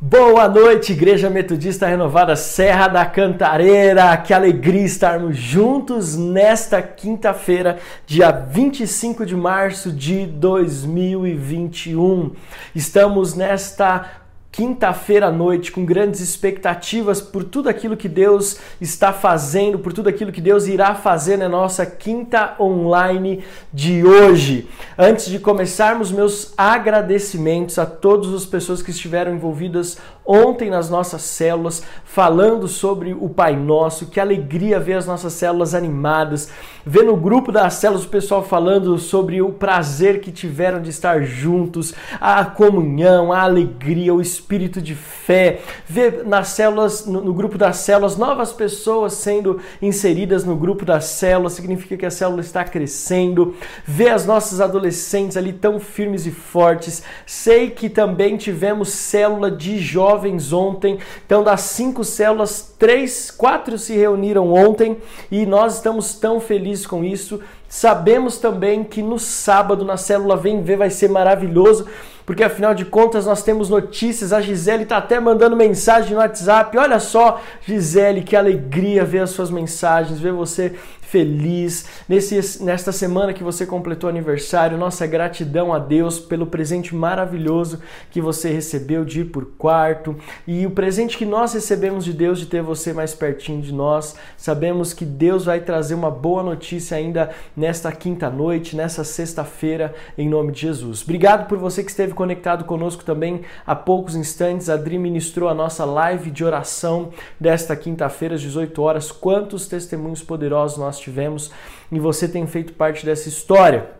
Boa noite, Igreja Metodista Renovada Serra da Cantareira. Que alegria estarmos juntos nesta quinta-feira, dia 25 de março de 2021. Estamos nesta quinta-feira à noite com grandes expectativas por tudo aquilo que Deus está fazendo, por tudo aquilo que Deus irá fazer na nossa quinta online de hoje. Antes de começarmos, meus agradecimentos a todas as pessoas que estiveram envolvidas ontem nas nossas células, falando sobre o Pai Nosso. Que alegria ver as nossas células animadas, ver no grupo das células o pessoal falando sobre o prazer que tiveram de estar juntos, a comunhão, a alegria, o espírito de fé, ver nas células, no, no grupo das células, novas pessoas sendo inseridas no grupo das células, significa que a célula está crescendo, ver as nossas adolescentes ali tão firmes e fortes. Sei que também tivemos célula de jovens jovens ontem. Então, das cinco células, três, quatro se reuniram ontem e nós estamos tão felizes com isso. Sabemos também que no sábado, na célula Vem Ver, vai ser maravilhoso, porque afinal de contas nós temos notícias. A Gisele está até mandando mensagem no WhatsApp. Olha só, Gisele, que alegria ver as suas mensagens, ver você feliz nesse, nesta semana que você completou aniversário. Nossa gratidão a Deus pelo presente maravilhoso que você recebeu de ir por quarto e o presente que nós recebemos de Deus de ter você mais pertinho de nós. Sabemos que Deus vai trazer uma boa notícia ainda nesta quinta noite, nessa sexta-feira, em nome de Jesus. Obrigado por você que esteve conectado conosco também há poucos instantes. A Adri ministrou a nossa live de oração desta quinta-feira às 18 horas. Quantos testemunhos poderosos nós tivemos e você tem feito parte dessa história.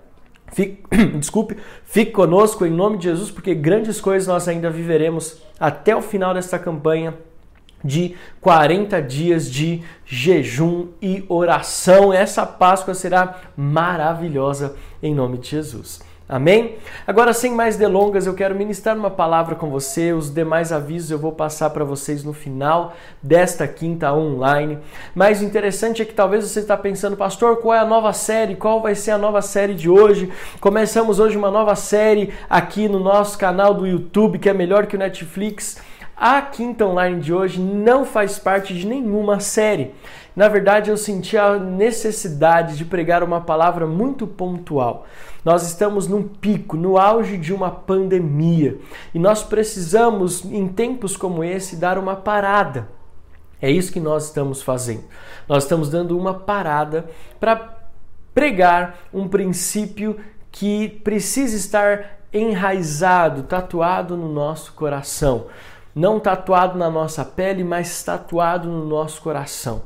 Fique, desculpe, fique conosco em nome de Jesus, porque grandes coisas nós ainda viveremos até o final desta campanha de 40 dias de jejum e oração. Essa Páscoa será maravilhosa em nome de Jesus. Amém? Agora, sem mais delongas, eu quero ministrar uma palavra com você. Os demais avisos eu vou passar para vocês no final desta quinta online. Mas o interessante é que talvez você está pensando, pastor, qual é a nova série? Qual vai ser a nova série de hoje? Começamos hoje uma nova série aqui no nosso canal do YouTube, que é melhor que o Netflix. A quinta online de hoje não faz parte de nenhuma série. Na verdade, eu senti a necessidade de pregar uma palavra muito pontual. Nós estamos num pico, no auge de uma pandemia, e nós precisamos, em tempos como esse, dar uma parada. É isso que nós estamos fazendo. Nós estamos dando uma parada para pregar um princípio que precisa estar enraizado, tatuado no nosso coração. Não tatuado na nossa pele, mas tatuado no nosso coração.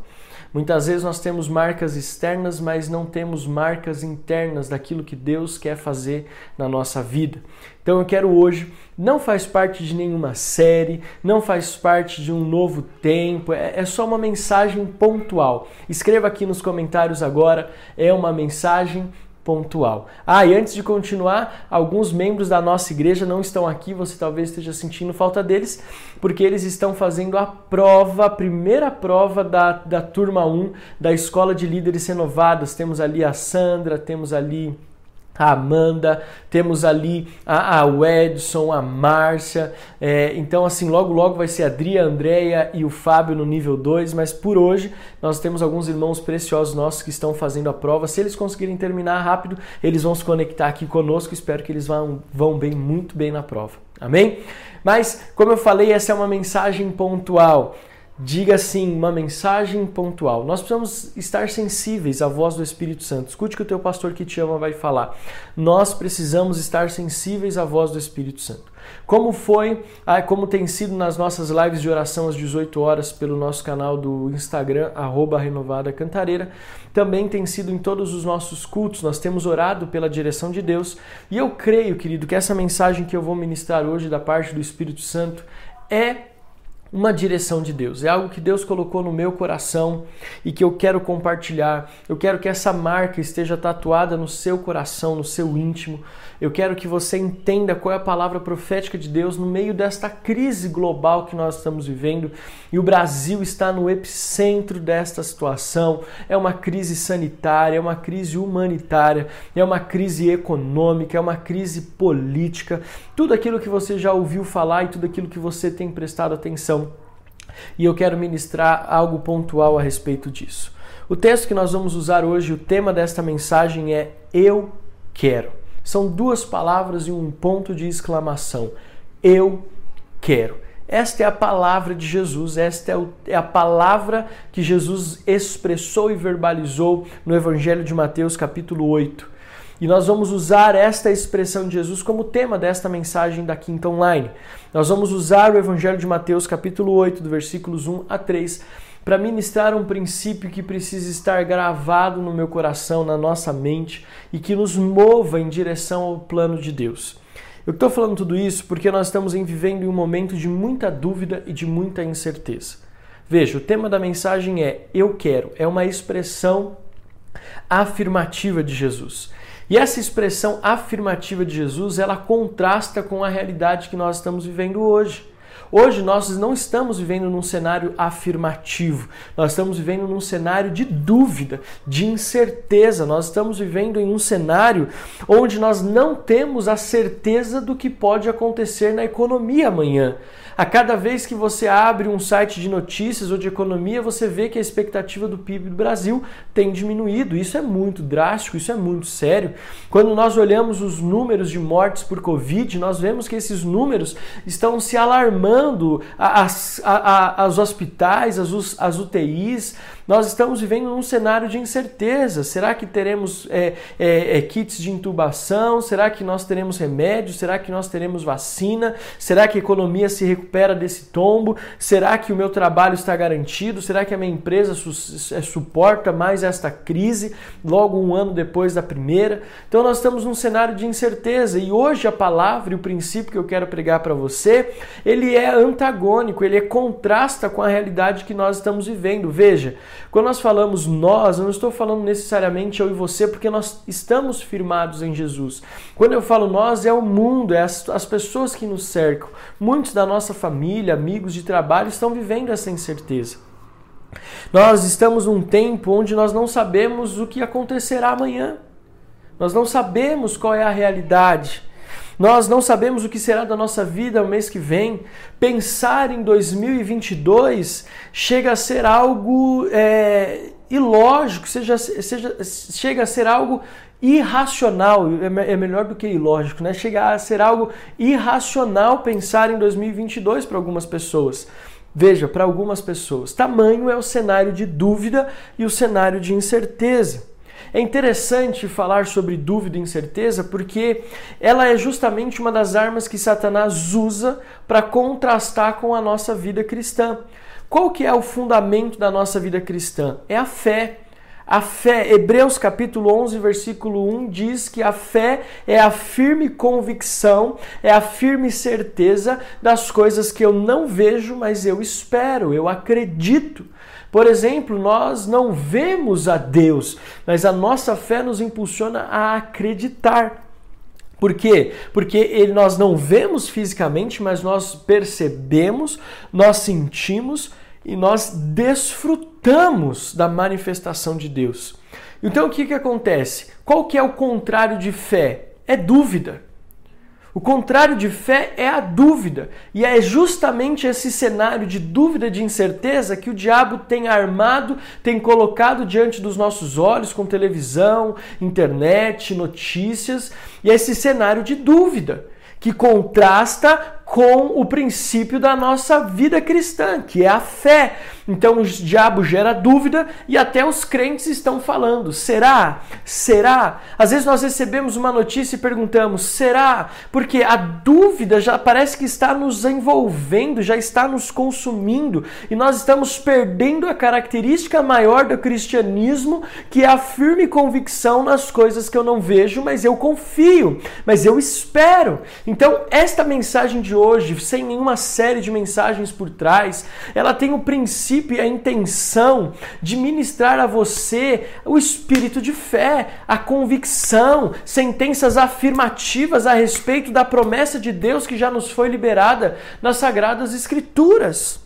Muitas vezes nós temos marcas externas, mas não temos marcas internas daquilo que Deus quer fazer na nossa vida. Então eu quero hoje, não faz parte de nenhuma série, não faz parte de um novo tempo, é, é só uma mensagem pontual. Escreva aqui nos comentários agora, é uma mensagem pontual. Ah, e antes de continuar, alguns membros da nossa igreja não estão aqui, você talvez esteja sentindo falta deles, porque eles estão fazendo a prova, a primeira prova da, da turma 1 da Escola de Líderes Renovados. Temos ali a Sandra, temos ali a Amanda, temos ali a, a Edson, a Márcia. É, então, assim, logo logo vai ser a Adria, a Andrea e o Fábio no nível 2, mas por hoje nós temos alguns irmãos preciosos nossos que estão fazendo a prova. Se eles conseguirem terminar rápido, eles vão se conectar aqui conosco. Espero que eles vão, vão bem, muito bem na prova. Amém? Mas, como eu falei, essa é uma mensagem pontual. Diga assim, uma mensagem pontual. Nós precisamos estar sensíveis à voz do Espírito Santo. Escute o que o teu pastor que te ama vai falar. Nós precisamos estar sensíveis à voz do Espírito Santo. Como foi, ah, como tem sido nas nossas lives de oração às 18 horas pelo nosso canal do Instagram, arroba Renovada Cantareira, também tem sido em todos os nossos cultos, nós temos orado pela direção de Deus. E eu creio, querido, que essa mensagem que eu vou ministrar hoje da parte do Espírito Santo é uma direção de Deus, é algo que Deus colocou no meu coração e que eu quero compartilhar. Eu quero que essa marca esteja tatuada no seu coração, no seu íntimo. Eu quero que você entenda qual é a palavra profética de Deus no meio desta crise global que nós estamos vivendo e o Brasil está no epicentro desta situação. É uma crise sanitária, é uma crise humanitária, é uma crise econômica, é uma crise política. Tudo aquilo que você já ouviu falar e tudo aquilo que você tem prestado atenção. E eu quero ministrar algo pontual a respeito disso. O texto que nós vamos usar hoje, o tema desta mensagem é Eu quero. São duas palavras e um ponto de exclamação. Eu quero. Esta é a palavra de Jesus, esta é, é a palavra que Jesus expressou e verbalizou no Evangelho de Mateus, capítulo 8. E nós vamos usar esta expressão de Jesus como tema desta mensagem da Quinta Online. Nós vamos usar o Evangelho de Mateus, capítulo 8, do versículos 1 a 3, para ministrar um princípio que precisa estar gravado no meu coração, na nossa mente e que nos mova em direção ao plano de Deus. Eu estou falando tudo isso porque nós estamos vivendo em um momento de muita dúvida e de muita incerteza. Veja, o tema da mensagem é Eu quero, é uma expressão afirmativa de Jesus. E essa expressão afirmativa de Jesus, ela contrasta com a realidade que nós estamos vivendo hoje. Hoje nós não estamos vivendo num cenário afirmativo, nós estamos vivendo num cenário de dúvida, de incerteza, nós estamos vivendo em um cenário onde nós não temos a certeza do que pode acontecer na economia amanhã. A cada vez que você abre um site de notícias ou de economia, você vê que a expectativa do PIB do Brasil tem diminuído. Isso é muito drástico, isso é muito sério. Quando nós olhamos os números de mortes por Covid, nós vemos que esses números estão se alarmando. As hospitais, as UTIs, nós estamos vivendo num cenário de incerteza. Será que teremos é, é, é, kits de intubação? Será que nós teremos remédios? Será que nós teremos vacina? Será que a economia se recupera desse tombo? Será que o meu trabalho está garantido? Será que a minha empresa su é, suporta mais esta crise logo um ano depois da primeira? Então nós estamos num cenário de incerteza e hoje a palavra e o princípio que eu quero pregar para você, ele é antagônico, ele é contrasta com a realidade que nós estamos vivendo. Veja, quando nós falamos nós, eu não estou falando necessariamente eu e você, porque nós estamos firmados em Jesus. Quando eu falo nós, é o mundo, é as, as pessoas que nos cercam. Muitos da nossa família, amigos de trabalho estão vivendo essa incerteza. Nós estamos num tempo onde nós não sabemos o que acontecerá amanhã. Nós não sabemos qual é a realidade. Nós não sabemos o que será da nossa vida no mês que vem. Pensar em 2022 chega a ser algo é, ilógico, seja, seja, chega a ser algo irracional, é, é melhor do que ilógico, né? Chega a ser algo irracional pensar em 2022 para algumas pessoas. Veja, para algumas pessoas, tamanho é o cenário de dúvida e o cenário de incerteza. É interessante falar sobre dúvida e incerteza porque ela é justamente uma das armas que Satanás usa para contrastar com a nossa vida cristã. Qual que é o fundamento da nossa vida cristã? É a fé. A fé, Hebreus capítulo 11, versículo 1 diz que a fé é a firme convicção, é a firme certeza das coisas que eu não vejo, mas eu espero, eu acredito. Por exemplo, nós não vemos a Deus, mas a nossa fé nos impulsiona a acreditar. Por quê? Porque nós não vemos fisicamente, mas nós percebemos, nós sentimos e nós desfrutamos da manifestação de Deus. Então o que, que acontece? Qual que é o contrário de fé? É dúvida. O contrário de fé é a dúvida. E é justamente esse cenário de dúvida, de incerteza, que o diabo tem armado, tem colocado diante dos nossos olhos com televisão, internet, notícias, e é esse cenário de dúvida que contrasta com o princípio da nossa vida cristã, que é a fé. Então o diabo gera dúvida e até os crentes estão falando: será? Será? Às vezes nós recebemos uma notícia e perguntamos: será? Porque a dúvida já parece que está nos envolvendo, já está nos consumindo e nós estamos perdendo a característica maior do cristianismo, que é a firme convicção nas coisas que eu não vejo, mas eu confio, mas eu espero. Então, esta mensagem de hoje, sem nenhuma série de mensagens por trás, ela tem o princípio e a intenção de ministrar a você o espírito de fé, a convicção, sentenças afirmativas a respeito da promessa de Deus que já nos foi liberada nas Sagradas Escrituras.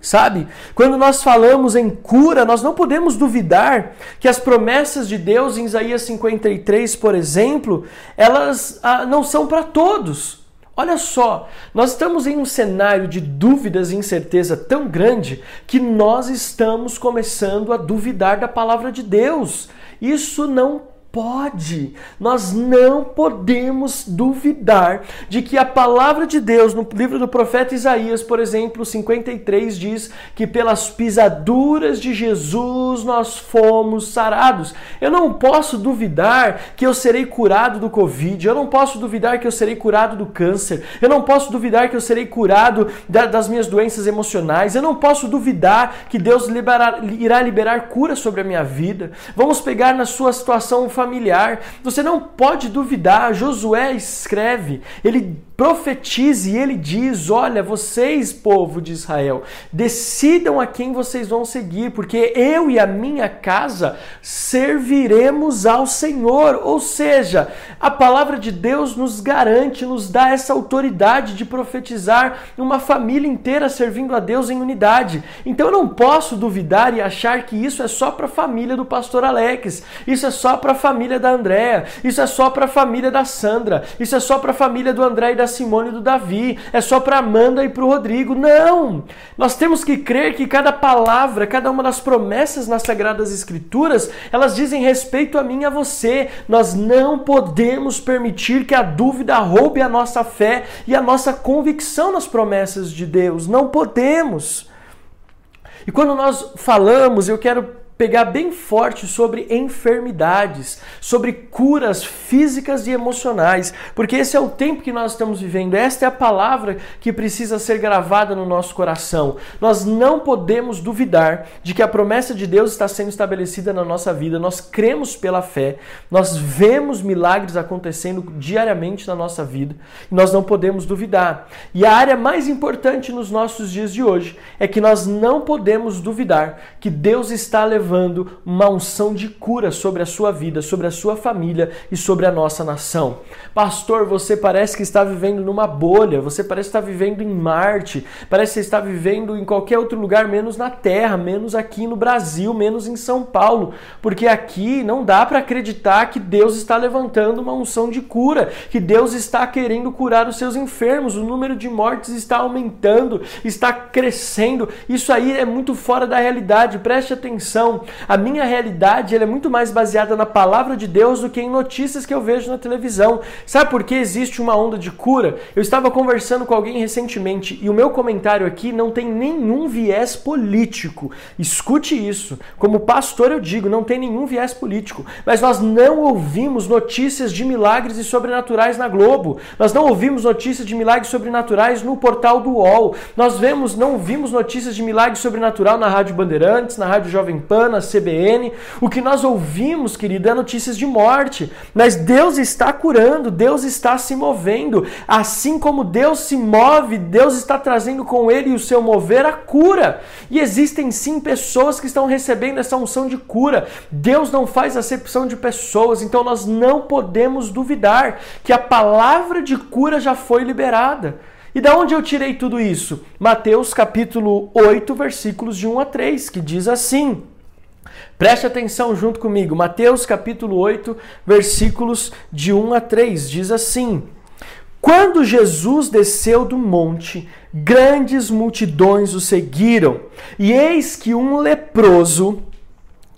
Sabe? Quando nós falamos em cura, nós não podemos duvidar que as promessas de Deus em Isaías 53, por exemplo, elas ah, não são para todos. Olha só, nós estamos em um cenário de dúvidas e incerteza tão grande que nós estamos começando a duvidar da palavra de Deus. Isso não pode, nós não podemos duvidar de que a palavra de Deus no livro do profeta Isaías, por exemplo, 53 diz que pelas pisaduras de Jesus nós fomos sarados. Eu não posso duvidar que eu serei curado do Covid, eu não posso duvidar que eu serei curado do câncer, eu não posso duvidar que eu serei curado das minhas doenças emocionais, eu não posso duvidar que Deus liberar, irá liberar cura sobre a minha vida. Vamos pegar na sua situação familiar. Você não pode duvidar. Josué escreve, ele profetiza e ele diz: Olha, vocês, povo de Israel, decidam a quem vocês vão seguir, porque eu e a minha casa serviremos ao Senhor. Ou seja, a palavra de Deus nos garante, nos dá essa autoridade de profetizar uma família inteira servindo a Deus em unidade. Então eu não posso duvidar e achar que isso é só para a família do pastor Alex, isso é só para a família da Andréa, isso é só para a família da Sandra, isso é só para a família do André e da Simone e do Davi, é só para Amanda e para o Rodrigo. Não! Nós temos que crer que cada palavra, cada uma das promessas nas Sagradas Escrituras, elas dizem respeito a mim e a você. Nós não podemos permitir que a dúvida roube a nossa fé e a nossa convicção nas promessas de Deus. Não podemos. E quando nós falamos, eu quero pegar bem forte sobre enfermidades, sobre curas físicas e emocionais, porque esse é o tempo que nós estamos vivendo. Esta é a palavra que precisa ser gravada no nosso coração. Nós não podemos duvidar de que a promessa de Deus está sendo estabelecida na nossa vida. Nós cremos pela fé, nós vemos milagres acontecendo diariamente na nossa vida e nós não podemos duvidar. E a área mais importante nos nossos dias de hoje é que nós não podemos duvidar que Deus está levando levando uma unção de cura sobre a sua vida, sobre a sua família e sobre a nossa nação. Pastor, você parece que está vivendo numa bolha, você parece estar vivendo em Marte, parece que está vivendo em qualquer outro lugar menos na Terra, menos aqui no Brasil, menos em São Paulo, porque aqui não dá para acreditar que Deus está levantando uma unção de cura, que Deus está querendo curar os seus enfermos, o número de mortes está aumentando, está crescendo. Isso aí é muito fora da realidade. Preste atenção. A minha realidade é muito mais baseada na palavra de Deus do que em notícias que eu vejo na televisão. Sabe por que existe uma onda de cura? Eu estava conversando com alguém recentemente e o meu comentário aqui não tem nenhum viés político. Escute isso. Como pastor eu digo, não tem nenhum viés político. Mas nós não ouvimos notícias de milagres e sobrenaturais na Globo. Nós não ouvimos notícias de milagres sobrenaturais no portal do UOL. Nós vemos, não ouvimos notícias de milagres sobrenatural na Rádio Bandeirantes, na Rádio Jovem Pan, na CBN. O que nós ouvimos, querido, é notícias de morte. Mas Deus está curando, Deus está se movendo. Assim como Deus se move, Deus está trazendo com ele o seu mover a cura. E existem sim pessoas que estão recebendo essa unção de cura. Deus não faz acepção de pessoas, então nós não podemos duvidar que a palavra de cura já foi liberada. E da onde eu tirei tudo isso? Mateus capítulo 8, versículos de 1 a 3, que diz assim: Preste atenção junto comigo. Mateus capítulo 8, versículos de 1 a 3 diz assim: Quando Jesus desceu do monte, grandes multidões o seguiram, e eis que um leproso,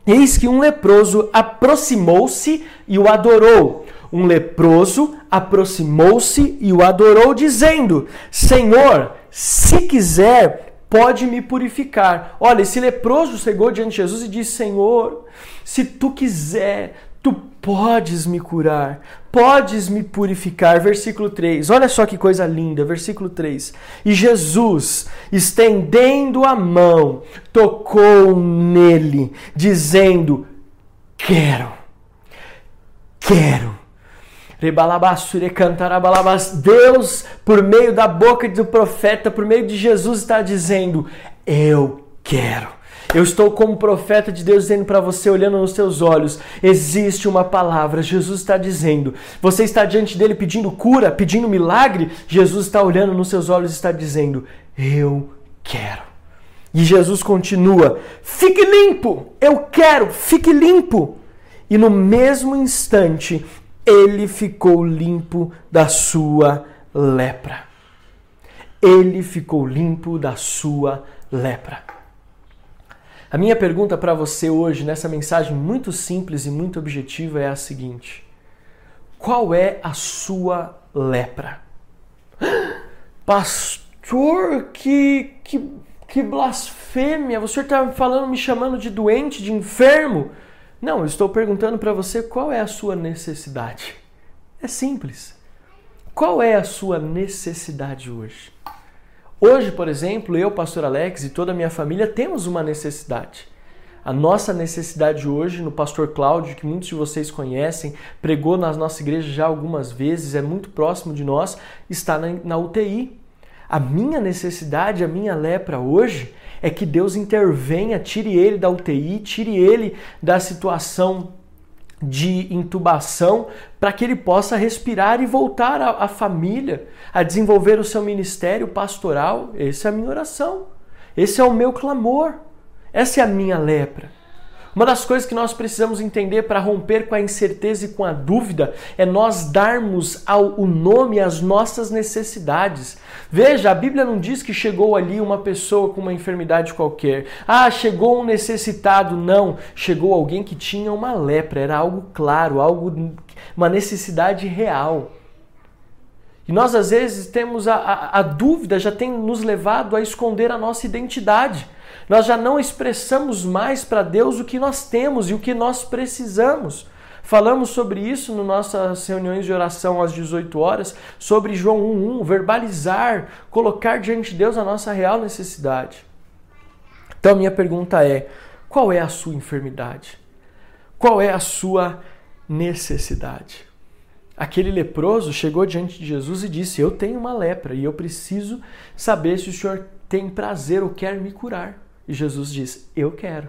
eis que um leproso aproximou-se e o adorou. Um leproso aproximou-se e o adorou, dizendo: Senhor, se quiser, pode me purificar. Olha, esse leproso chegou diante de Jesus e disse: Senhor, se tu quiser, tu podes me curar, podes me purificar. Versículo 3. Olha só que coisa linda, versículo 3. E Jesus, estendendo a mão, tocou nele, dizendo: Quero, quero Deus, por meio da boca do profeta, por meio de Jesus, está dizendo: Eu quero. Eu estou como profeta de Deus dizendo para você, olhando nos seus olhos, existe uma palavra. Jesus está dizendo. Você está diante dele pedindo cura, pedindo milagre. Jesus está olhando nos seus olhos e está dizendo: Eu quero. E Jesus continua: Fique limpo, eu quero, fique limpo. E no mesmo instante, ele ficou limpo da sua lepra. Ele ficou limpo da sua lepra. A minha pergunta para você hoje, nessa mensagem muito simples e muito objetiva, é a seguinte: Qual é a sua lepra? Pastor, que, que, que blasfêmia! Você está falando, me chamando de doente, de enfermo? Não, eu estou perguntando para você qual é a sua necessidade. É simples. Qual é a sua necessidade hoje? Hoje, por exemplo, eu, pastor Alex e toda a minha família temos uma necessidade. A nossa necessidade hoje, no pastor Cláudio, que muitos de vocês conhecem, pregou na nossa igreja já algumas vezes, é muito próximo de nós, está na, na UTI. A minha necessidade, a minha lepra hoje é que Deus intervenha, tire ele da UTI, tire ele da situação de intubação, para que ele possa respirar e voltar à, família, a desenvolver o seu ministério pastoral. Essa é a minha oração. Esse é o meu clamor. Essa é a minha lepra. Uma das coisas que nós precisamos entender para romper com a incerteza e com a dúvida é nós darmos ao, o nome às nossas necessidades. Veja, a Bíblia não diz que chegou ali uma pessoa com uma enfermidade qualquer. Ah, chegou um necessitado. Não, chegou alguém que tinha uma lepra. Era algo claro, algo, uma necessidade real. E nós às vezes temos a, a, a dúvida, já tem nos levado a esconder a nossa identidade. Nós já não expressamos mais para Deus o que nós temos e o que nós precisamos. Falamos sobre isso nas nossas reuniões de oração às 18 horas, sobre João 1:1, verbalizar, colocar diante de Deus a nossa real necessidade. Então minha pergunta é: qual é a sua enfermidade? Qual é a sua necessidade? Aquele leproso chegou diante de Jesus e disse: Eu tenho uma lepra e eu preciso saber se o Senhor tem prazer ou quer me curar. E Jesus diz: Eu quero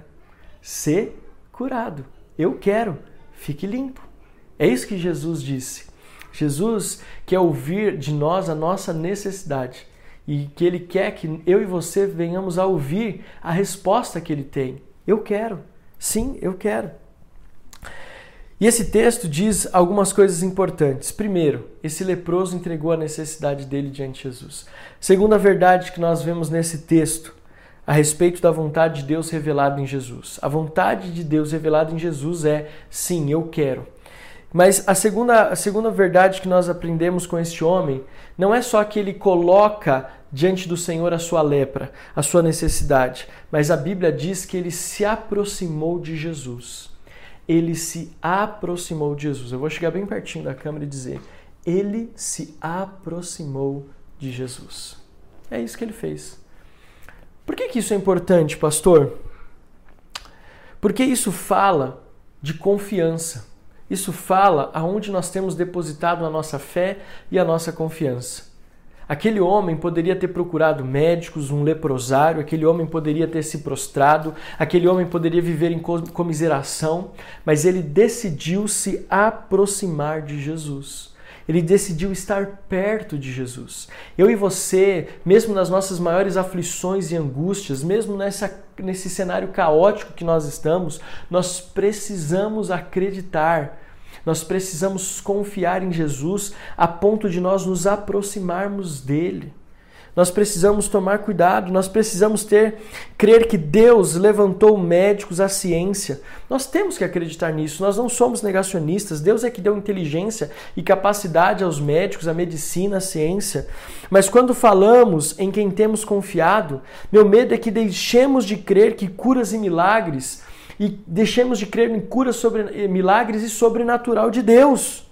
ser curado. Eu quero. Fique limpo. É isso que Jesus disse. Jesus quer ouvir de nós a nossa necessidade e que Ele quer que eu e você venhamos a ouvir a resposta que Ele tem. Eu quero. Sim, eu quero. E esse texto diz algumas coisas importantes. Primeiro, esse leproso entregou a necessidade dele diante de Jesus. Segunda verdade que nós vemos nesse texto a respeito da vontade de Deus revelada em Jesus. A vontade de Deus revelada em Jesus é sim, eu quero. Mas a segunda, a segunda verdade que nós aprendemos com este homem não é só que ele coloca diante do Senhor a sua lepra, a sua necessidade, mas a Bíblia diz que ele se aproximou de Jesus. Ele se aproximou de Jesus. Eu vou chegar bem pertinho da câmera e dizer: ele se aproximou de Jesus. É isso que ele fez. Por que, que isso é importante, pastor? Porque isso fala de confiança. Isso fala aonde nós temos depositado a nossa fé e a nossa confiança. Aquele homem poderia ter procurado médicos, um leprosário, aquele homem poderia ter se prostrado, aquele homem poderia viver em comiseração, mas ele decidiu se aproximar de Jesus. Ele decidiu estar perto de Jesus. Eu e você, mesmo nas nossas maiores aflições e angústias, mesmo nessa, nesse cenário caótico que nós estamos, nós precisamos acreditar nós precisamos confiar em Jesus a ponto de nós nos aproximarmos dele. Nós precisamos tomar cuidado, nós precisamos ter, crer que Deus levantou médicos, a ciência. Nós temos que acreditar nisso, nós não somos negacionistas. Deus é que deu inteligência e capacidade aos médicos, à medicina, à ciência. Mas quando falamos em quem temos confiado, meu medo é que deixemos de crer que curas e milagres e deixemos de crer em curas sobre milagres e sobrenatural de Deus.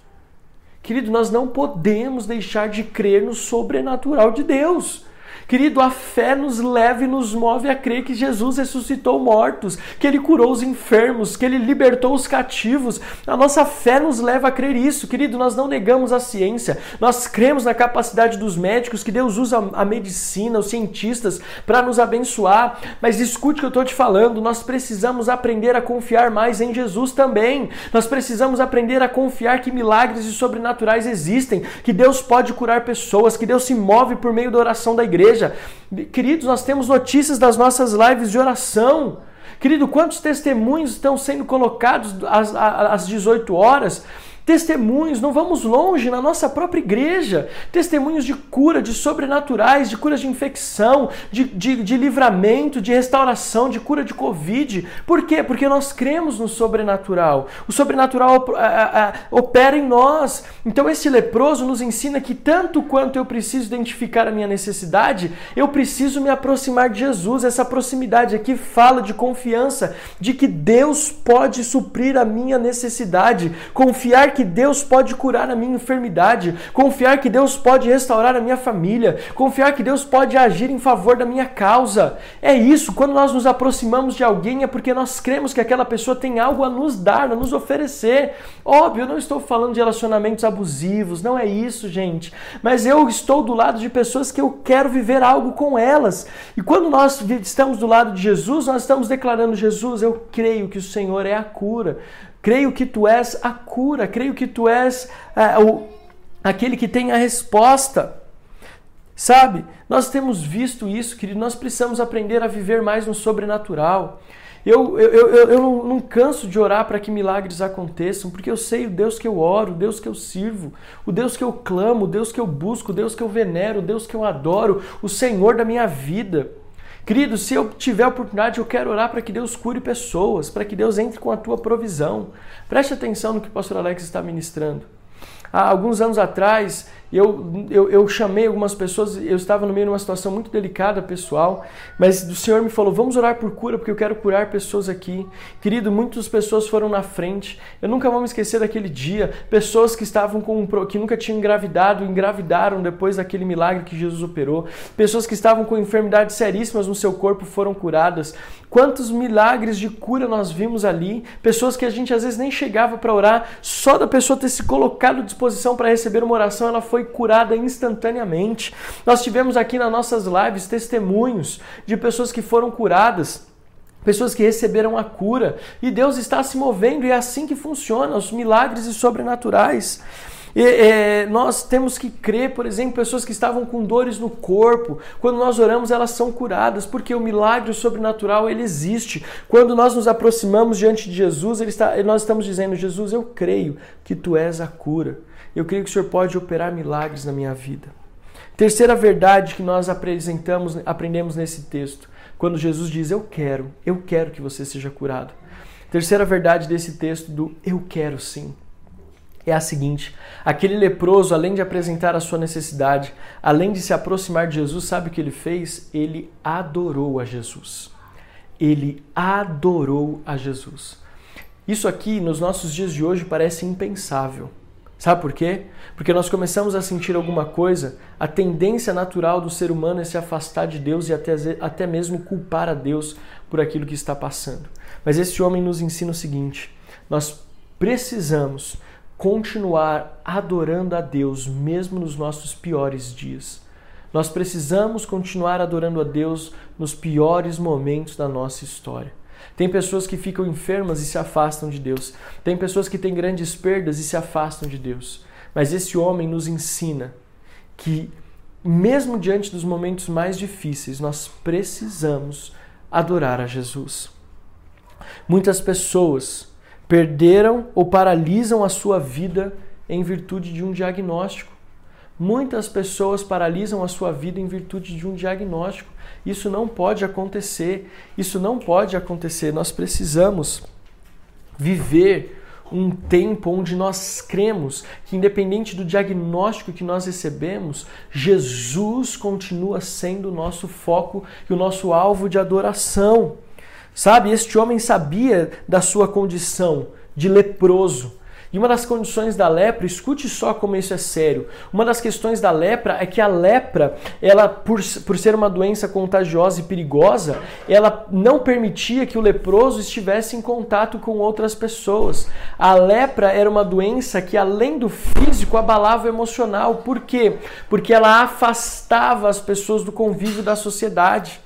Querido, nós não podemos deixar de crer no sobrenatural de Deus. Querido, a fé nos leva e nos move a crer que Jesus ressuscitou mortos, que ele curou os enfermos, que ele libertou os cativos. A nossa fé nos leva a crer isso. Querido, nós não negamos a ciência, nós cremos na capacidade dos médicos, que Deus usa a medicina, os cientistas para nos abençoar. Mas escute o que eu estou te falando, nós precisamos aprender a confiar mais em Jesus também. Nós precisamos aprender a confiar que milagres e sobrenaturais existem, que Deus pode curar pessoas, que Deus se move por meio da oração da igreja. Queridos, nós temos notícias das nossas lives de oração. Querido, quantos testemunhos estão sendo colocados às, às 18 horas? Testemunhos, não vamos longe na nossa própria igreja. Testemunhos de cura, de sobrenaturais, de curas de infecção, de, de, de livramento, de restauração, de cura de Covid. Por quê? Porque nós cremos no sobrenatural. O sobrenatural a, a, a, opera em nós. Então, esse leproso nos ensina que, tanto quanto eu preciso identificar a minha necessidade, eu preciso me aproximar de Jesus. Essa proximidade aqui fala de confiança, de que Deus pode suprir a minha necessidade. Confiar que que Deus pode curar a minha enfermidade, confiar que Deus pode restaurar a minha família, confiar que Deus pode agir em favor da minha causa. É isso, quando nós nos aproximamos de alguém é porque nós cremos que aquela pessoa tem algo a nos dar, a nos oferecer. Óbvio, eu não estou falando de relacionamentos abusivos, não é isso, gente. Mas eu estou do lado de pessoas que eu quero viver algo com elas. E quando nós estamos do lado de Jesus, nós estamos declarando: Jesus, eu creio que o Senhor é a cura. Creio que tu és a cura, creio que tu és é, o, aquele que tem a resposta. Sabe? Nós temos visto isso, querido. Nós precisamos aprender a viver mais no sobrenatural. Eu, eu, eu, eu não, não canso de orar para que milagres aconteçam, porque eu sei o Deus que eu oro, o Deus que eu sirvo, o Deus que eu clamo, o Deus que eu busco, o Deus que eu venero, o Deus que eu adoro, o Senhor da minha vida. Querido, se eu tiver oportunidade, eu quero orar para que Deus cure pessoas, para que Deus entre com a tua provisão. Preste atenção no que o pastor Alex está ministrando. Há alguns anos atrás, eu, eu, eu, chamei algumas pessoas, eu estava no meio de uma situação muito delicada, pessoal, mas o Senhor me falou: vamos orar por cura, porque eu quero curar pessoas aqui. Querido, muitas pessoas foram na frente. Eu nunca vou me esquecer daquele dia. Pessoas que estavam com que nunca tinham engravidado, engravidaram depois daquele milagre que Jesus operou. Pessoas que estavam com enfermidades seríssimas no seu corpo foram curadas. Quantos milagres de cura nós vimos ali? Pessoas que a gente às vezes nem chegava para orar, só da pessoa ter se colocado à disposição para receber uma oração, ela foi curada instantaneamente. Nós tivemos aqui nas nossas lives testemunhos de pessoas que foram curadas pessoas que receberam a cura e Deus está se movendo e é assim que funciona os milagres e sobrenaturais. E, é, nós temos que crer, por exemplo, pessoas que estavam com dores no corpo, quando nós oramos, elas são curadas, porque o milagre sobrenatural ele existe. Quando nós nos aproximamos diante de Jesus, ele está, nós estamos dizendo: Jesus, eu creio que tu és a cura. Eu creio que o Senhor pode operar milagres na minha vida. Terceira verdade que nós apresentamos, aprendemos nesse texto, quando Jesus diz: Eu quero, eu quero que você seja curado. Terceira verdade desse texto do eu quero sim é a seguinte: aquele leproso, além de apresentar a sua necessidade, além de se aproximar de Jesus, sabe o que ele fez? Ele adorou a Jesus. Ele adorou a Jesus. Isso aqui, nos nossos dias de hoje, parece impensável. Sabe por quê? Porque nós começamos a sentir alguma coisa, a tendência natural do ser humano é se afastar de Deus e até, até mesmo culpar a Deus por aquilo que está passando. Mas esse homem nos ensina o seguinte: nós precisamos continuar adorando a Deus mesmo nos nossos piores dias. Nós precisamos continuar adorando a Deus nos piores momentos da nossa história. Tem pessoas que ficam enfermas e se afastam de Deus. Tem pessoas que têm grandes perdas e se afastam de Deus. Mas esse homem nos ensina que, mesmo diante dos momentos mais difíceis, nós precisamos adorar a Jesus. Muitas pessoas perderam ou paralisam a sua vida em virtude de um diagnóstico. Muitas pessoas paralisam a sua vida em virtude de um diagnóstico. Isso não pode acontecer. Isso não pode acontecer. Nós precisamos viver um tempo onde nós cremos que, independente do diagnóstico que nós recebemos, Jesus continua sendo o nosso foco e o nosso alvo de adoração. Sabe, este homem sabia da sua condição de leproso. E uma das condições da lepra, escute só como isso é sério. Uma das questões da lepra é que a lepra, ela por, por ser uma doença contagiosa e perigosa, ela não permitia que o leproso estivesse em contato com outras pessoas. A lepra era uma doença que além do físico abalava o emocional. Por quê? Porque ela afastava as pessoas do convívio da sociedade.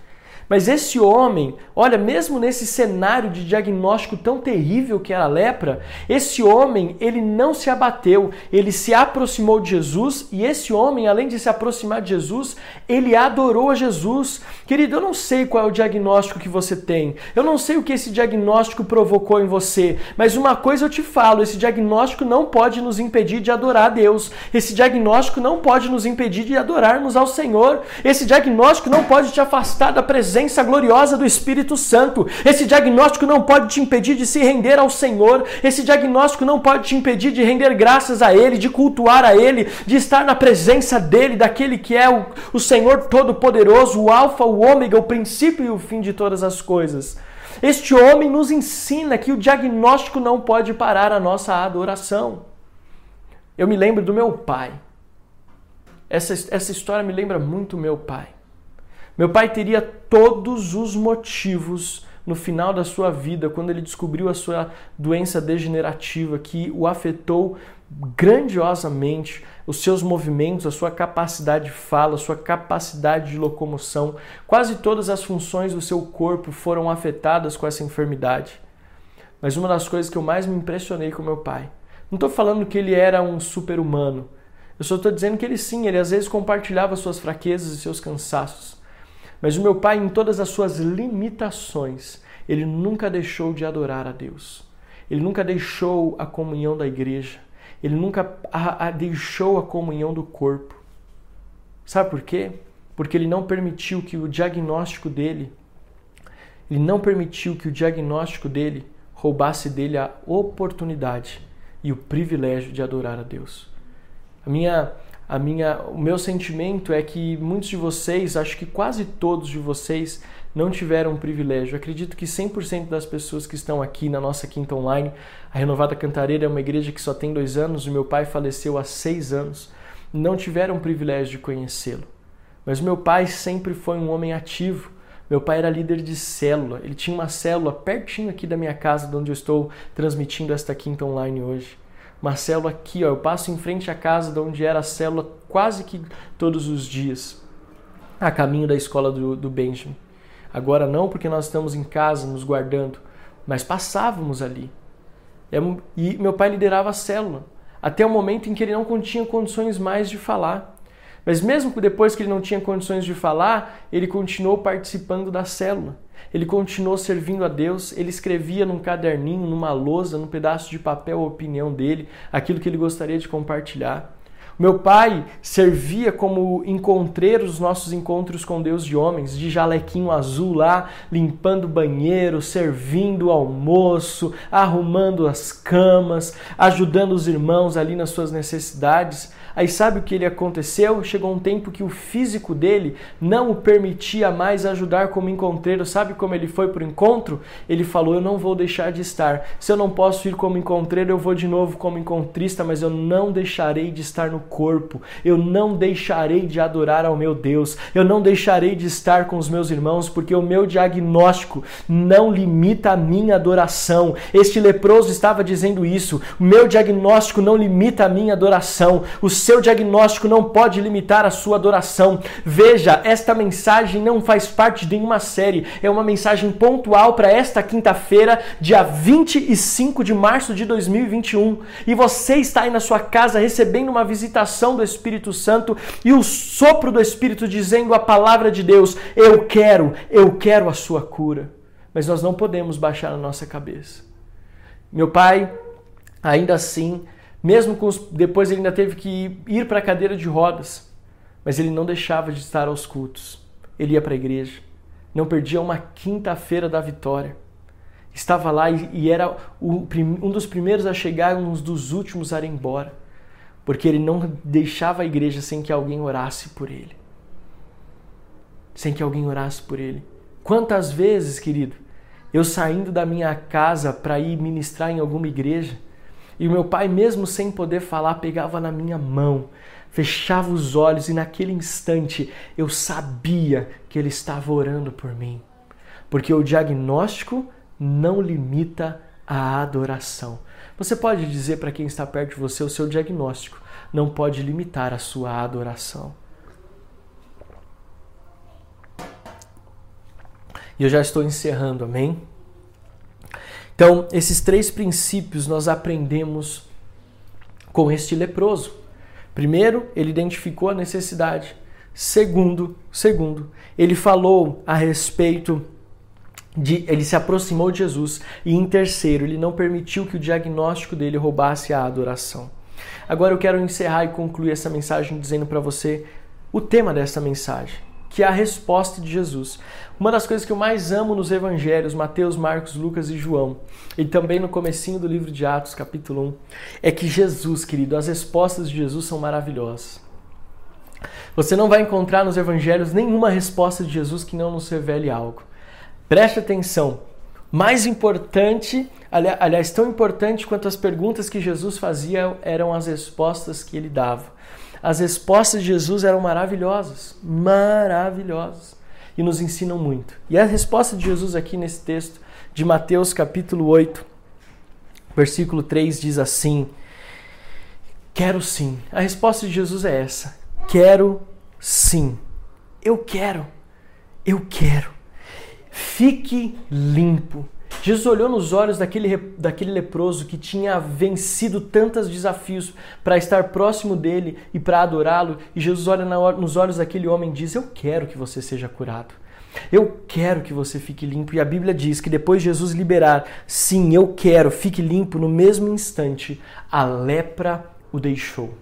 Mas esse homem, olha, mesmo nesse cenário de diagnóstico tão terrível que era a lepra, esse homem, ele não se abateu, ele se aproximou de Jesus e esse homem, além de se aproximar de Jesus, ele adorou a Jesus. Querido, eu não sei qual é o diagnóstico que você tem, eu não sei o que esse diagnóstico provocou em você, mas uma coisa eu te falo: esse diagnóstico não pode nos impedir de adorar a Deus, esse diagnóstico não pode nos impedir de adorarmos ao Senhor, esse diagnóstico não pode te afastar da presença presença gloriosa do Espírito Santo. Esse diagnóstico não pode te impedir de se render ao Senhor. Esse diagnóstico não pode te impedir de render graças a Ele, de cultuar a Ele, de estar na presença dEle, daquele que é o, o Senhor Todo-Poderoso, o Alfa, o Ômega, o princípio e o fim de todas as coisas. Este homem nos ensina que o diagnóstico não pode parar a nossa adoração. Eu me lembro do meu pai. Essa, essa história me lembra muito meu pai. Meu pai teria todos os motivos no final da sua vida, quando ele descobriu a sua doença degenerativa que o afetou grandiosamente, os seus movimentos, a sua capacidade de fala, a sua capacidade de locomoção, quase todas as funções do seu corpo foram afetadas com essa enfermidade. Mas uma das coisas que eu mais me impressionei com meu pai, não estou falando que ele era um super-humano, eu só estou dizendo que ele sim, ele às vezes compartilhava suas fraquezas e seus cansaços. Mas o meu pai, em todas as suas limitações, ele nunca deixou de adorar a Deus. Ele nunca deixou a comunhão da igreja. Ele nunca a, a deixou a comunhão do corpo. Sabe por quê? Porque ele não permitiu que o diagnóstico dele, ele não permitiu que o diagnóstico dele roubasse dele a oportunidade e o privilégio de adorar a Deus. A minha a minha, o meu sentimento é que muitos de vocês, acho que quase todos de vocês, não tiveram um privilégio. Acredito que 100% das pessoas que estão aqui na nossa quinta online, a Renovada Cantareira é uma igreja que só tem dois anos, o meu pai faleceu há seis anos, não tiveram o privilégio de conhecê-lo. Mas meu pai sempre foi um homem ativo. Meu pai era líder de célula. Ele tinha uma célula pertinho aqui da minha casa, de onde eu estou transmitindo esta quinta online hoje uma célula aqui, ó, eu passo em frente à casa de onde era a célula quase que todos os dias, a caminho da escola do, do Benjamin. Agora não, porque nós estamos em casa nos guardando, mas passávamos ali. E meu pai liderava a célula, até o momento em que ele não tinha condições mais de falar. Mas mesmo depois que ele não tinha condições de falar, ele continuou participando da célula. Ele continuou servindo a Deus, ele escrevia num caderninho, numa lousa, num pedaço de papel a opinião dele, aquilo que ele gostaria de compartilhar. Meu pai servia como encontreiro os nossos encontros com Deus de homens, de jalequinho azul lá, limpando banheiro, servindo o almoço, arrumando as camas, ajudando os irmãos ali nas suas necessidades. Aí sabe o que ele aconteceu? Chegou um tempo que o físico dele não o permitia mais ajudar como encontreiro. Sabe como ele foi para o encontro? Ele falou: Eu não vou deixar de estar. Se eu não posso ir como encontreiro, eu vou de novo como encontrista, mas eu não deixarei de estar no corpo. Eu não deixarei de adorar ao meu Deus. Eu não deixarei de estar com os meus irmãos, porque o meu diagnóstico não limita a minha adoração. Este leproso estava dizendo isso. O meu diagnóstico não limita a minha adoração. O seu diagnóstico não pode limitar a sua adoração. Veja, esta mensagem não faz parte de nenhuma série, é uma mensagem pontual para esta quinta-feira, dia 25 de março de 2021. E você está aí na sua casa recebendo uma visitação do Espírito Santo e o sopro do Espírito dizendo a palavra de Deus: Eu quero, eu quero a sua cura. Mas nós não podemos baixar a nossa cabeça. Meu pai, ainda assim, mesmo os, depois ele ainda teve que ir para a cadeira de rodas, mas ele não deixava de estar aos cultos. Ele ia para a igreja, não perdia uma quinta-feira da vitória. Estava lá e, e era o, um dos primeiros a chegar, um dos últimos a ir embora, porque ele não deixava a igreja sem que alguém orasse por ele. Sem que alguém orasse por ele. Quantas vezes, querido, eu saindo da minha casa para ir ministrar em alguma igreja, E o meu pai, mesmo sem poder falar, pegava na minha mão, fechava os olhos e naquele instante eu sabia que ele estava orando por mim. Porque o diagnóstico não limita a adoração. Você pode dizer para quem está perto de você o seu diagnóstico, não pode limitar a sua adoração. E eu já estou encerrando, amém? Então, esses três princípios nós aprendemos com este leproso. Primeiro, ele identificou a necessidade. Segundo, segundo, ele falou a respeito de, ele se aproximou de Jesus e em terceiro, ele não permitiu que o diagnóstico dele roubasse a adoração. Agora eu quero encerrar e concluir essa mensagem dizendo para você o tema dessa mensagem, que é a resposta de Jesus. Uma das coisas que eu mais amo nos evangelhos, Mateus, Marcos, Lucas e João, e também no comecinho do livro de Atos, capítulo 1, é que Jesus, querido, as respostas de Jesus são maravilhosas. Você não vai encontrar nos evangelhos nenhuma resposta de Jesus que não nos revele algo. Preste atenção. Mais importante, aliás, tão importante quanto as perguntas que Jesus fazia eram as respostas que ele dava. As respostas de Jesus eram maravilhosas, maravilhosas e nos ensinam muito. E a resposta de Jesus aqui nesse texto de Mateus capítulo 8, versículo 3 diz assim: Quero sim. A resposta de Jesus é essa: Quero sim. Eu quero. Eu quero. Fique limpo. Jesus olhou nos olhos daquele, daquele leproso que tinha vencido tantos desafios para estar próximo dele e para adorá-lo, e Jesus olha nos olhos daquele homem e diz: Eu quero que você seja curado. Eu quero que você fique limpo. E a Bíblia diz que depois de Jesus liberar, sim, eu quero, fique limpo, no mesmo instante, a lepra o deixou.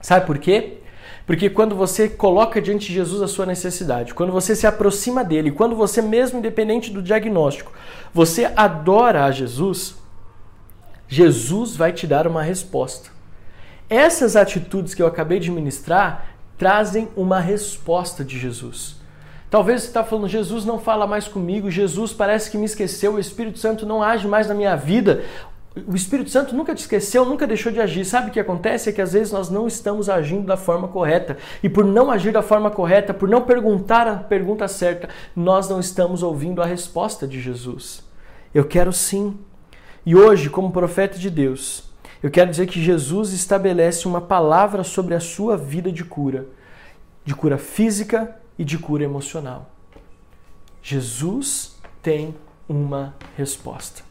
Sabe por quê? Porque quando você coloca diante de Jesus a sua necessidade, quando você se aproxima dele, quando você, mesmo independente do diagnóstico, você adora a Jesus, Jesus vai te dar uma resposta. Essas atitudes que eu acabei de ministrar trazem uma resposta de Jesus. Talvez você está falando, Jesus não fala mais comigo, Jesus parece que me esqueceu, o Espírito Santo não age mais na minha vida o Espírito Santo nunca te esqueceu, nunca deixou de agir. Sabe o que acontece? É que às vezes nós não estamos agindo da forma correta. E por não agir da forma correta, por não perguntar a pergunta certa, nós não estamos ouvindo a resposta de Jesus. Eu quero sim. E hoje, como profeta de Deus, eu quero dizer que Jesus estabelece uma palavra sobre a sua vida de cura, de cura física e de cura emocional. Jesus tem uma resposta.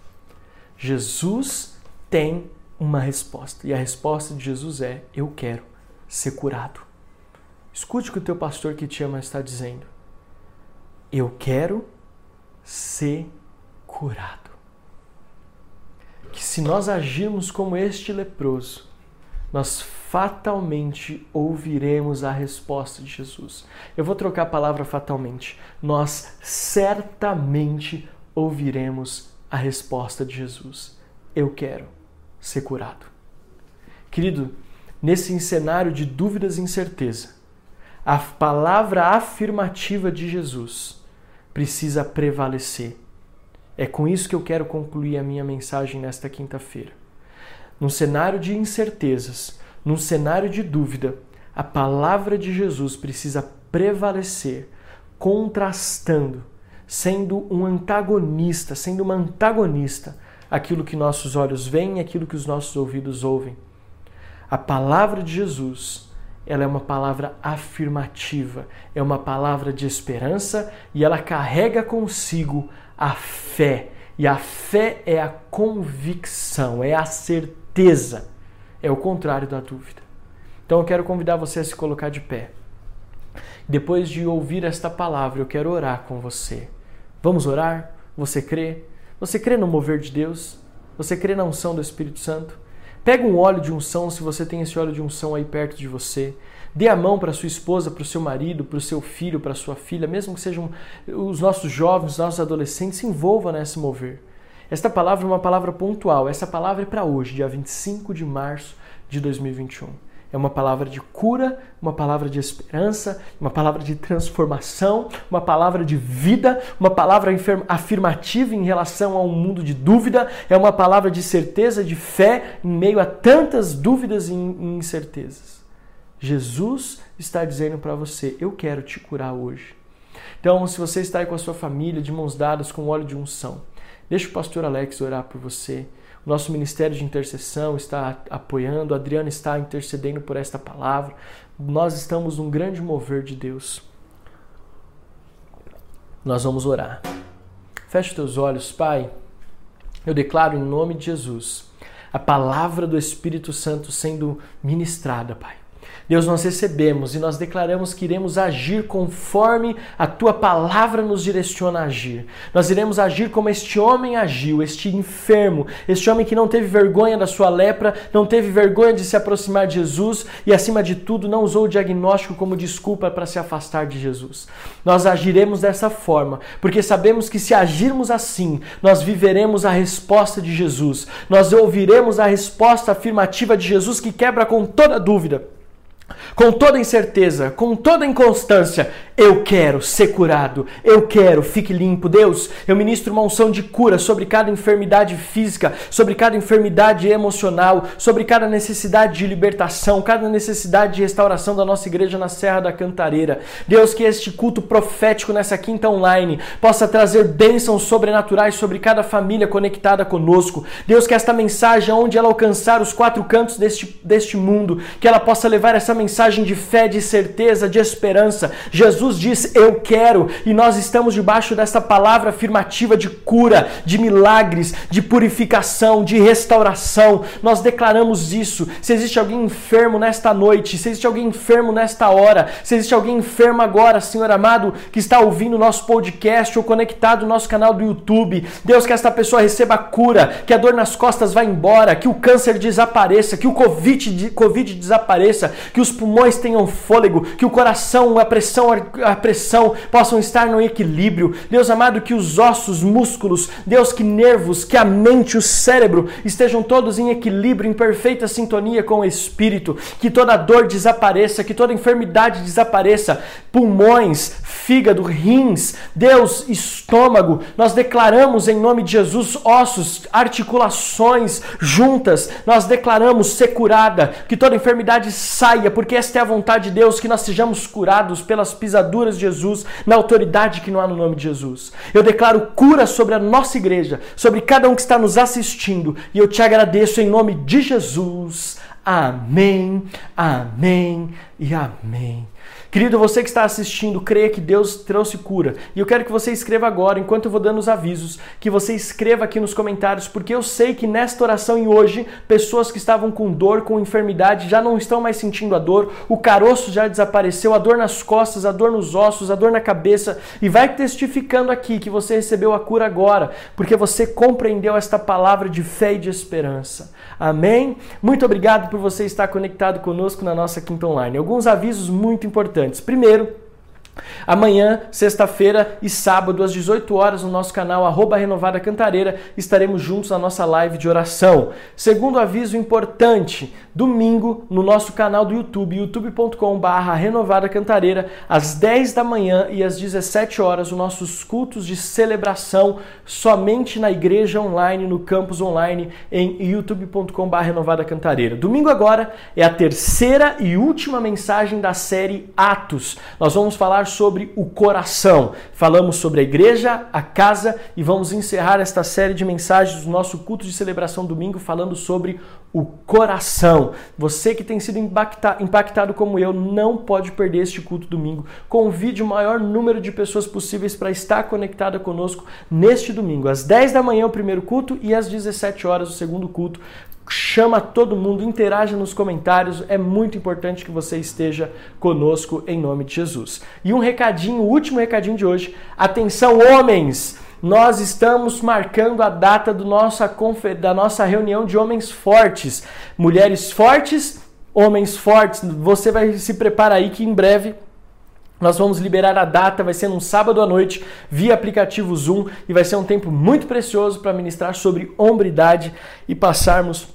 Jesus tem uma resposta. E a resposta de Jesus é: Eu quero ser curado. Escute o que o teu pastor que te ama está dizendo. Eu quero ser curado. Que se nós agirmos como este leproso, nós fatalmente ouviremos a resposta de Jesus. Eu vou trocar a palavra fatalmente. Nós certamente ouviremos a resposta de Jesus: Eu quero ser curado. Querido, nesse cenário de dúvidas e incerteza, a palavra afirmativa de Jesus precisa prevalecer. É com isso que eu quero concluir a minha mensagem nesta quinta-feira. Num cenário de incertezas, num cenário de dúvida, a palavra de Jesus precisa prevalecer, contrastando sendo um antagonista, sendo uma antagonista aquilo que nossos olhos veem aquilo que os nossos ouvidos ouvem. A palavra de Jesus, ela é uma palavra afirmativa, é uma palavra de esperança e ela carrega consigo a fé. E a fé é a convicção, é a certeza, é o contrário da dúvida. Então eu quero convidar você a se colocar de pé. Depois de ouvir esta palavra, eu quero orar com você. Vamos orar? Você crê? Você crê no mover de Deus? Você crê na unção do Espírito Santo? Pega um óleo de unção, se você tem esse óleo de unção aí perto de você. Dê a mão para sua esposa, para o seu marido, para o seu filho, para sua filha, mesmo que sejam os nossos jovens, os nossos adolescentes, se envolva nesse mover. Esta palavra é uma palavra pontual. Essa palavra é para hoje, dia 25 de março de 2021. É uma palavra de cura, uma palavra de esperança, uma palavra de transformação, uma palavra de vida, uma palavra afirmativa em relação a um mundo de dúvida, é uma palavra de certeza, de fé em meio a tantas dúvidas e incertezas. Jesus está dizendo para você: Eu quero te curar hoje. Então, se você está aí com a sua família, de mãos dadas, com óleo de unção, deixa o pastor Alex orar por você. Nosso ministério de intercessão está apoiando, a Adriana está intercedendo por esta palavra. Nós estamos num grande mover de Deus. Nós vamos orar. Feche teus olhos, Pai. Eu declaro em nome de Jesus a palavra do Espírito Santo sendo ministrada, Pai. Deus, nós recebemos e nós declaramos que iremos agir conforme a tua palavra nos direciona a agir. Nós iremos agir como este homem agiu, este enfermo, este homem que não teve vergonha da sua lepra, não teve vergonha de se aproximar de Jesus e, acima de tudo, não usou o diagnóstico como desculpa para se afastar de Jesus. Nós agiremos dessa forma, porque sabemos que se agirmos assim, nós viveremos a resposta de Jesus, nós ouviremos a resposta afirmativa de Jesus que quebra com toda dúvida com toda incerteza, com toda inconstância, eu quero ser curado, eu quero, fique limpo. Deus, eu ministro uma unção de cura sobre cada enfermidade física, sobre cada enfermidade emocional, sobre cada necessidade de libertação, cada necessidade de restauração da nossa igreja na Serra da Cantareira. Deus, que este culto profético nessa quinta online possa trazer bênçãos sobrenaturais sobre cada família conectada conosco. Deus, que esta mensagem, onde ela alcançar os quatro cantos deste, deste mundo, que ela possa levar essa mensagem de fé, de certeza, de esperança. Jesus diz: Eu quero, e nós estamos debaixo dessa palavra afirmativa de cura, de milagres, de purificação, de restauração. Nós declaramos isso. Se existe alguém enfermo nesta noite, se existe alguém enfermo nesta hora, se existe alguém enfermo agora, Senhor amado, que está ouvindo o nosso podcast ou conectado no nosso canal do YouTube, Deus, que esta pessoa receba cura, que a dor nas costas vá embora, que o câncer desapareça, que o COVID, COVID desapareça, que os pulmões tenham fôlego, que o coração, a pressão, a pressão possam estar no equilíbrio. Deus amado, que os ossos, músculos, Deus, que nervos, que a mente, o cérebro estejam todos em equilíbrio, em perfeita sintonia com o espírito, que toda dor desapareça, que toda enfermidade desapareça, pulmões, fígado, rins, Deus, estômago. Nós declaramos em nome de Jesus ossos, articulações juntas. Nós declaramos ser curada, que toda enfermidade saia, porque esta é a vontade de Deus, que nós sejamos curados pelas pisaduras de Jesus, na autoridade que não há no nome de Jesus. Eu declaro cura sobre a nossa igreja, sobre cada um que está nos assistindo, e eu te agradeço em nome de Jesus. Amém, amém e amém. Querido, você que está assistindo, creia que Deus trouxe cura. E eu quero que você escreva agora, enquanto eu vou dando os avisos, que você escreva aqui nos comentários, porque eu sei que nesta oração e hoje, pessoas que estavam com dor, com enfermidade, já não estão mais sentindo a dor, o caroço já desapareceu, a dor nas costas, a dor nos ossos, a dor na cabeça, e vai testificando aqui que você recebeu a cura agora, porque você compreendeu esta palavra de fé e de esperança. Amém? Muito obrigado por você estar conectado conosco na nossa Quinta Online. Alguns avisos muito importantes. Primeiro, Amanhã, sexta-feira e sábado, às 18 horas, no nosso canal arroba Renovada Cantareira, estaremos juntos na nossa live de oração. Segundo aviso importante, domingo, no nosso canal do YouTube, youtube.com.br Renovada Cantareira, às 10 da manhã e às 17 horas, os nossos cultos de celebração somente na igreja online, no campus online, em youtube.com.br Renovada Cantareira. Domingo agora é a terceira e última mensagem da série Atos. Nós vamos falar sobre o coração. Falamos sobre a igreja, a casa e vamos encerrar esta série de mensagens do nosso culto de celebração domingo falando sobre o coração. Você que tem sido impactado como eu, não pode perder este culto domingo. Convide o maior número de pessoas possíveis para estar conectada conosco neste domingo. Às 10 da manhã o primeiro culto e às 17 horas o segundo culto chama todo mundo, interaja nos comentários. É muito importante que você esteja conosco em nome de Jesus. E um recadinho, o último recadinho de hoje. Atenção, homens! Nós estamos marcando a data nossa, da nossa reunião de homens fortes. Mulheres fortes, homens fortes. Você vai se preparar aí que em breve nós vamos liberar a data, vai ser num sábado à noite, via aplicativo Zoom, e vai ser um tempo muito precioso para ministrar sobre hombridade e passarmos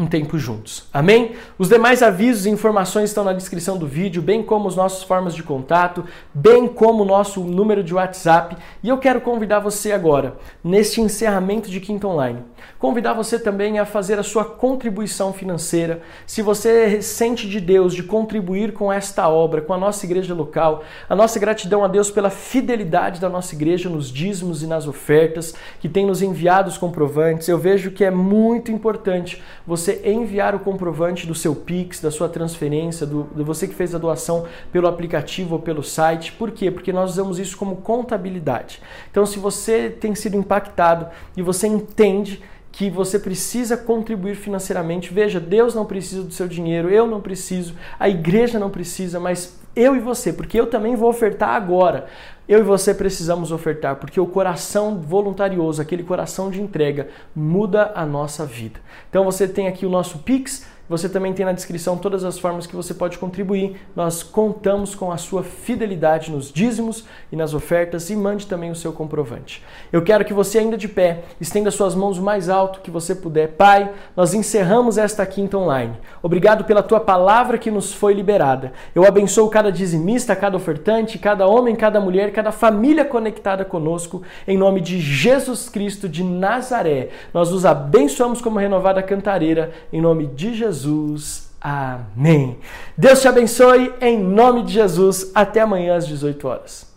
um tempo juntos. Amém? Os demais avisos e informações estão na descrição do vídeo, bem como as nossas formas de contato, bem como o nosso número de WhatsApp. E eu quero convidar você agora, neste encerramento de Quinta Online, convidar você também a fazer a sua contribuição financeira. Se você sente de Deus de contribuir com esta obra, com a nossa igreja local, a nossa gratidão a Deus pela fidelidade da nossa igreja nos dízimos e nas ofertas, que tem nos enviado os comprovantes, eu vejo que é muito importante você enviar o comprovante do seu Pix, da sua transferência, do, de você que fez a doação pelo aplicativo ou pelo site. Por quê? Porque nós usamos isso como contabilidade. Então, se você tem sido impactado e você entende que você precisa contribuir financeiramente. Veja, Deus não precisa do seu dinheiro, eu não preciso, a igreja não precisa, mas eu e você, porque eu também vou ofertar agora. Eu e você precisamos ofertar, porque o coração voluntarioso, aquele coração de entrega, muda a nossa vida. Então você tem aqui o nosso Pix você também tem na descrição todas as formas que você pode contribuir. Nós contamos com a sua fidelidade nos dízimos e nas ofertas e mande também o seu comprovante. Eu quero que você, ainda de pé, estenda suas mãos o mais alto que você puder. Pai, nós encerramos esta quinta online. Obrigado pela tua palavra que nos foi liberada. Eu abençoo cada dizimista, cada ofertante, cada homem, cada mulher, cada família conectada conosco. Em nome de Jesus Cristo de Nazaré, nós os abençoamos como renovada cantareira. Em nome de Jesus. Jesus. Amém. Deus te abençoe em nome de Jesus. Até amanhã às 18 horas.